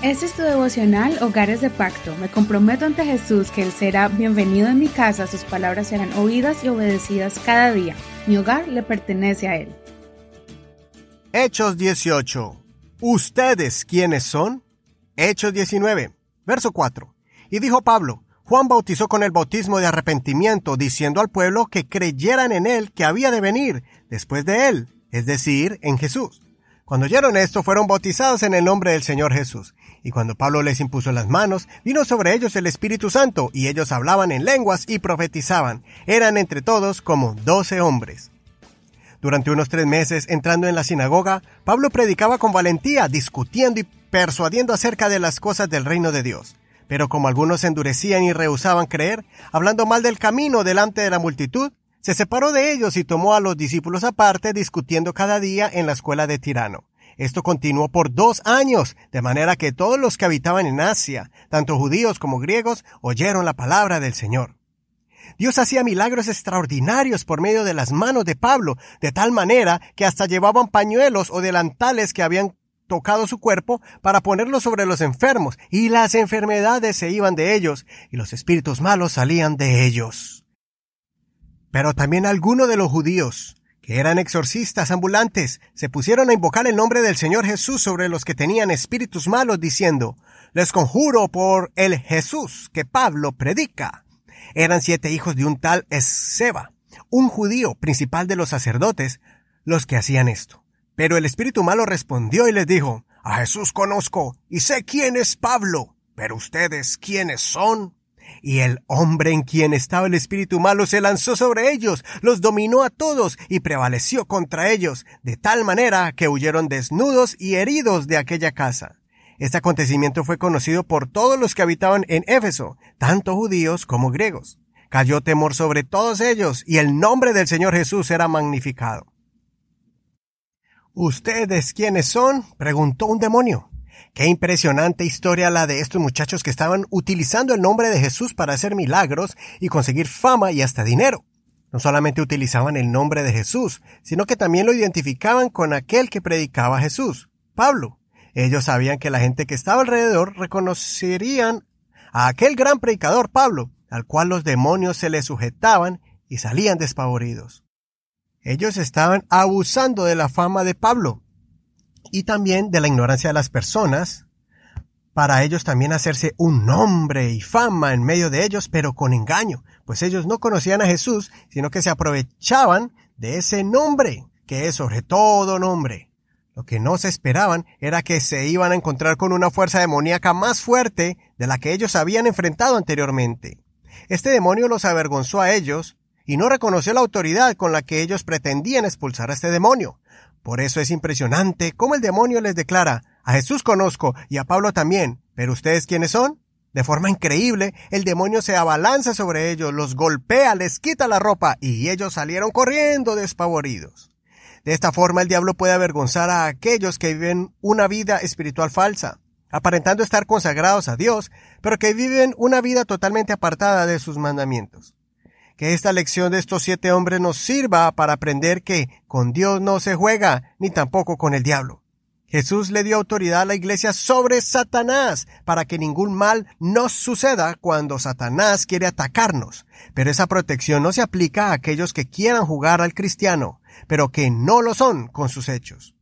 Este es tu devocional Hogares de Pacto. Me comprometo ante Jesús que Él será bienvenido en mi casa, sus palabras serán oídas y obedecidas cada día. Mi hogar le pertenece a Él. Hechos 18. ¿Ustedes quiénes son? Hechos 19, verso 4. Y dijo Pablo, Juan bautizó con el bautismo de arrepentimiento, diciendo al pueblo que creyeran en él que había de venir después de él, es decir, en Jesús. Cuando oyeron esto, fueron bautizados en el nombre del Señor Jesús. Y cuando Pablo les impuso las manos, vino sobre ellos el Espíritu Santo, y ellos hablaban en lenguas y profetizaban. Eran entre todos como doce hombres. Durante unos tres meses, entrando en la sinagoga, Pablo predicaba con valentía, discutiendo y persuadiendo acerca de las cosas del reino de Dios. Pero como algunos endurecían y rehusaban creer, hablando mal del camino delante de la multitud, se separó de ellos y tomó a los discípulos aparte, discutiendo cada día en la escuela de Tirano. Esto continuó por dos años, de manera que todos los que habitaban en Asia, tanto judíos como griegos, oyeron la palabra del Señor. Dios hacía milagros extraordinarios por medio de las manos de Pablo, de tal manera que hasta llevaban pañuelos o delantales que habían tocado su cuerpo para ponerlos sobre los enfermos, y las enfermedades se iban de ellos, y los espíritus malos salían de ellos. Pero también algunos de los judíos, que eran exorcistas ambulantes, se pusieron a invocar el nombre del Señor Jesús sobre los que tenían espíritus malos, diciendo, Les conjuro por el Jesús que Pablo predica. Eran siete hijos de un tal Esceva, un judío principal de los sacerdotes, los que hacían esto. Pero el espíritu malo respondió y les dijo, A Jesús conozco y sé quién es Pablo, pero ustedes quiénes son. Y el hombre en quien estaba el espíritu malo se lanzó sobre ellos, los dominó a todos y prevaleció contra ellos, de tal manera que huyeron desnudos y heridos de aquella casa. Este acontecimiento fue conocido por todos los que habitaban en Éfeso, tanto judíos como griegos. Cayó temor sobre todos ellos, y el nombre del Señor Jesús era magnificado. ¿Ustedes quiénes son? preguntó un demonio. Qué impresionante historia la de estos muchachos que estaban utilizando el nombre de Jesús para hacer milagros y conseguir fama y hasta dinero. No solamente utilizaban el nombre de Jesús, sino que también lo identificaban con aquel que predicaba Jesús, Pablo. Ellos sabían que la gente que estaba alrededor reconocerían a aquel gran predicador Pablo, al cual los demonios se le sujetaban y salían despavoridos. Ellos estaban abusando de la fama de Pablo, y también de la ignorancia de las personas, para ellos también hacerse un nombre y fama en medio de ellos, pero con engaño, pues ellos no conocían a Jesús, sino que se aprovechaban de ese nombre, que es sobre todo nombre. Lo que no se esperaban era que se iban a encontrar con una fuerza demoníaca más fuerte de la que ellos habían enfrentado anteriormente. Este demonio los avergonzó a ellos y no reconoció la autoridad con la que ellos pretendían expulsar a este demonio. Por eso es impresionante cómo el demonio les declara, a Jesús conozco y a Pablo también, pero ustedes quiénes son? De forma increíble, el demonio se abalanza sobre ellos, los golpea, les quita la ropa y ellos salieron corriendo despavoridos. De esta forma el diablo puede avergonzar a aquellos que viven una vida espiritual falsa, aparentando estar consagrados a Dios, pero que viven una vida totalmente apartada de sus mandamientos. Que esta lección de estos siete hombres nos sirva para aprender que con Dios no se juega, ni tampoco con el diablo. Jesús le dio autoridad a la iglesia sobre Satanás para que ningún mal nos suceda cuando Satanás quiere atacarnos. Pero esa protección no se aplica a aquellos que quieran jugar al cristiano, pero que no lo son con sus hechos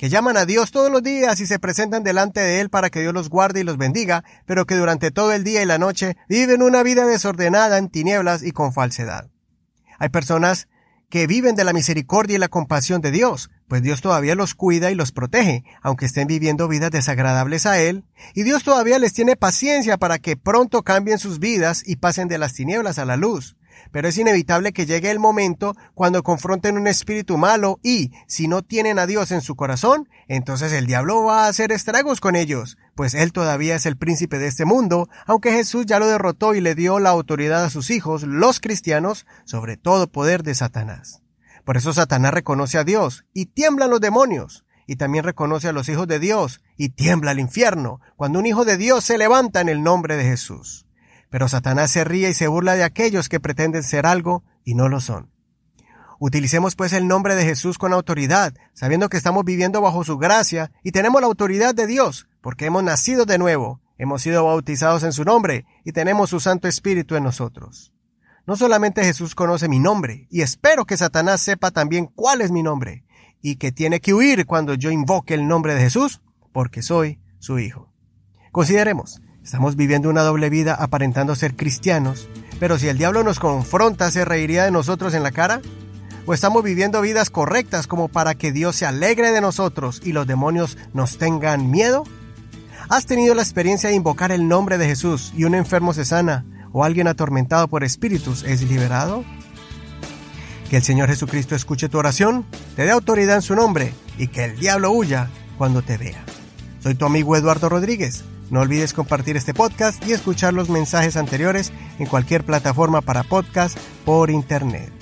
que llaman a Dios todos los días y se presentan delante de Él para que Dios los guarde y los bendiga, pero que durante todo el día y la noche viven una vida desordenada en tinieblas y con falsedad. Hay personas que viven de la misericordia y la compasión de Dios, pues Dios todavía los cuida y los protege, aunque estén viviendo vidas desagradables a Él, y Dios todavía les tiene paciencia para que pronto cambien sus vidas y pasen de las tinieblas a la luz pero es inevitable que llegue el momento cuando confronten un espíritu malo y, si no tienen a Dios en su corazón, entonces el diablo va a hacer estragos con ellos, pues él todavía es el príncipe de este mundo, aunque Jesús ya lo derrotó y le dio la autoridad a sus hijos, los cristianos, sobre todo poder de Satanás. Por eso Satanás reconoce a Dios y tiemblan los demonios, y también reconoce a los hijos de Dios y tiembla el infierno cuando un hijo de Dios se levanta en el nombre de Jesús. Pero Satanás se ríe y se burla de aquellos que pretenden ser algo y no lo son. Utilicemos pues el nombre de Jesús con autoridad, sabiendo que estamos viviendo bajo su gracia y tenemos la autoridad de Dios, porque hemos nacido de nuevo, hemos sido bautizados en su nombre y tenemos su Santo Espíritu en nosotros. No solamente Jesús conoce mi nombre, y espero que Satanás sepa también cuál es mi nombre, y que tiene que huir cuando yo invoque el nombre de Jesús, porque soy su Hijo. Consideremos, estamos viviendo una doble vida aparentando ser cristianos, pero si el diablo nos confronta, ¿se reiría de nosotros en la cara? ¿O estamos viviendo vidas correctas como para que Dios se alegre de nosotros y los demonios nos tengan miedo? ¿Has tenido la experiencia de invocar el nombre de Jesús y un enfermo se sana o alguien atormentado por espíritus es liberado? Que el Señor Jesucristo escuche tu oración, te dé autoridad en su nombre y que el diablo huya cuando te vea. Soy tu amigo Eduardo Rodríguez. No olvides compartir este podcast y escuchar los mensajes anteriores en cualquier plataforma para podcast por internet.